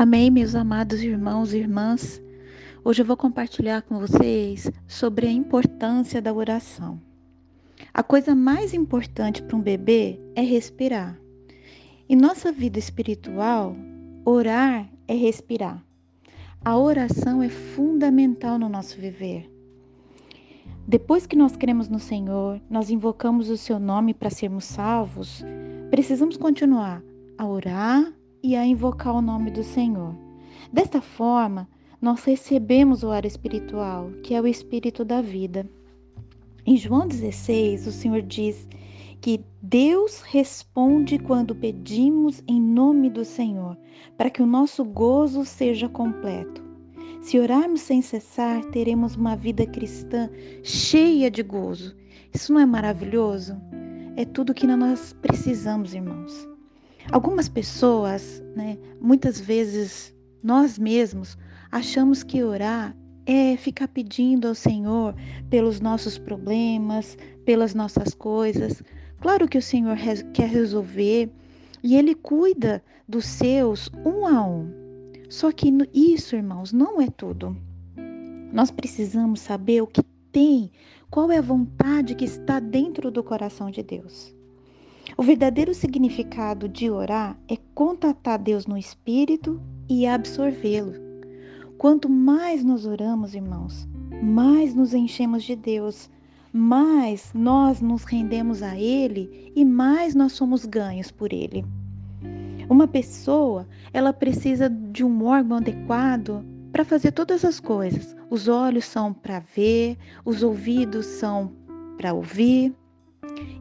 Amém, meus amados irmãos e irmãs. Hoje eu vou compartilhar com vocês sobre a importância da oração. A coisa mais importante para um bebê é respirar. Em nossa vida espiritual, orar é respirar. A oração é fundamental no nosso viver. Depois que nós cremos no Senhor, nós invocamos o seu nome para sermos salvos, precisamos continuar a orar e a invocar o nome do Senhor. Desta forma, nós recebemos o ar espiritual, que é o espírito da vida. Em João 16, o Senhor diz que Deus responde quando pedimos em nome do Senhor, para que o nosso gozo seja completo. Se orarmos sem cessar, teremos uma vida cristã cheia de gozo. Isso não é maravilhoso? É tudo que nós precisamos, irmãos. Algumas pessoas, né, muitas vezes nós mesmos, achamos que orar é ficar pedindo ao Senhor pelos nossos problemas, pelas nossas coisas. Claro que o Senhor quer resolver e Ele cuida dos seus um a um. Só que isso, irmãos, não é tudo. Nós precisamos saber o que tem, qual é a vontade que está dentro do coração de Deus. O verdadeiro significado de orar é contatar Deus no espírito e absorvê-lo. Quanto mais nós oramos, irmãos, mais nos enchemos de Deus, mais nós nos rendemos a Ele e mais nós somos ganhos por Ele. Uma pessoa, ela precisa de um órgão adequado para fazer todas as coisas. Os olhos são para ver, os ouvidos são para ouvir,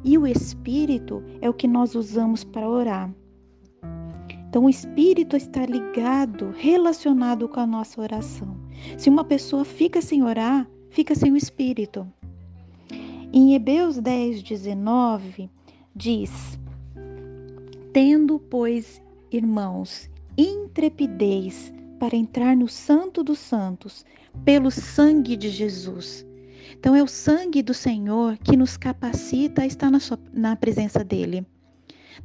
e o espírito é o que nós usamos para orar. Então, o espírito está ligado, relacionado com a nossa oração. Se uma pessoa fica sem orar, fica sem o espírito. Em Hebreus 10, 19, diz: Tendo, pois, irmãos, intrepidez para entrar no Santo dos Santos, pelo sangue de Jesus, então é o sangue do Senhor que nos capacita a estar na, sua, na presença dele.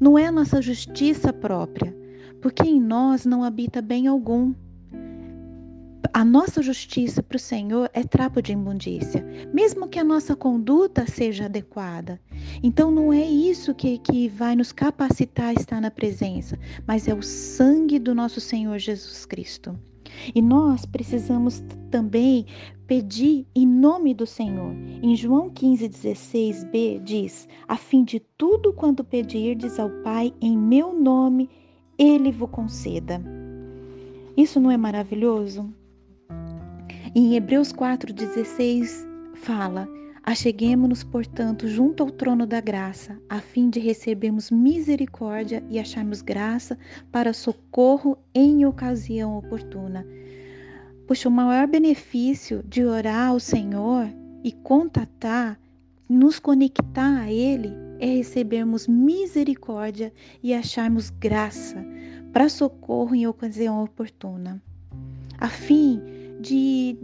Não é a nossa justiça própria, porque em nós não habita bem algum. A nossa justiça para o Senhor é trapo de imundícia, mesmo que a nossa conduta seja adequada. Então, não é isso que, que vai nos capacitar a estar na presença, mas é o sangue do nosso Senhor Jesus Cristo. E nós precisamos também pedir em nome do Senhor. Em João 15,16b diz: A fim de tudo quanto pedirdes ao Pai em meu nome, Ele vos conceda. Isso não é maravilhoso? Em Hebreus 4,16 fala: Acheguemos-nos, portanto, junto ao trono da graça, a fim de recebermos misericórdia e acharmos graça para socorro em ocasião oportuna. Pois o maior benefício de orar ao Senhor e contatar, nos conectar a Ele, é recebermos misericórdia e acharmos graça para socorro em ocasião oportuna, a fim de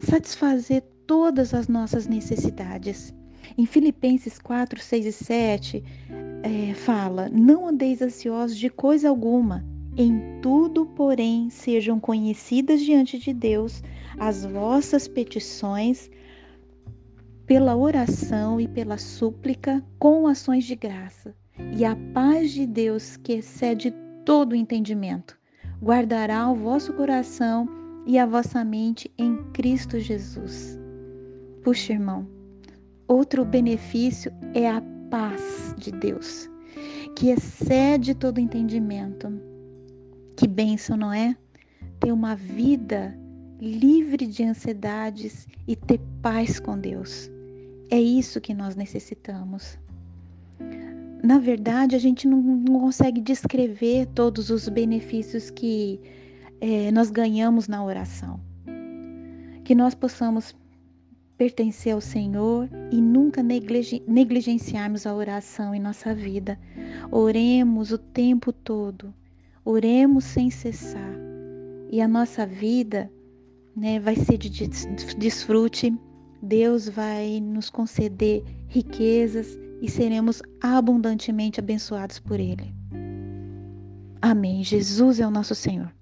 satisfazer todas as nossas necessidades. Em Filipenses 4, 6 e 7, é, fala: Não andeis ansiosos de coisa alguma, em tudo, porém, sejam conhecidas diante de Deus as vossas petições pela oração e pela súplica com ações de graça. E a paz de Deus, que excede todo o entendimento, guardará o vosso coração e a vossa mente em Cristo Jesus. Puxa, irmão, outro benefício é a paz de Deus, que excede todo entendimento. Que bênção, não é? Ter uma vida livre de ansiedades e ter paz com Deus. É isso que nós necessitamos. Na verdade, a gente não, consegue descrever todos os benefícios que é, nós ganhamos na oração. Que nós possamos pertencer ao Senhor e nunca negligenciarmos a oração em nossa vida. Oremos o tempo todo, oremos sem cessar e a nossa vida né, vai ser de desfrute. Deus vai nos conceder riquezas e seremos abundantemente abençoados por Ele. Amém. Jesus é o nosso Senhor.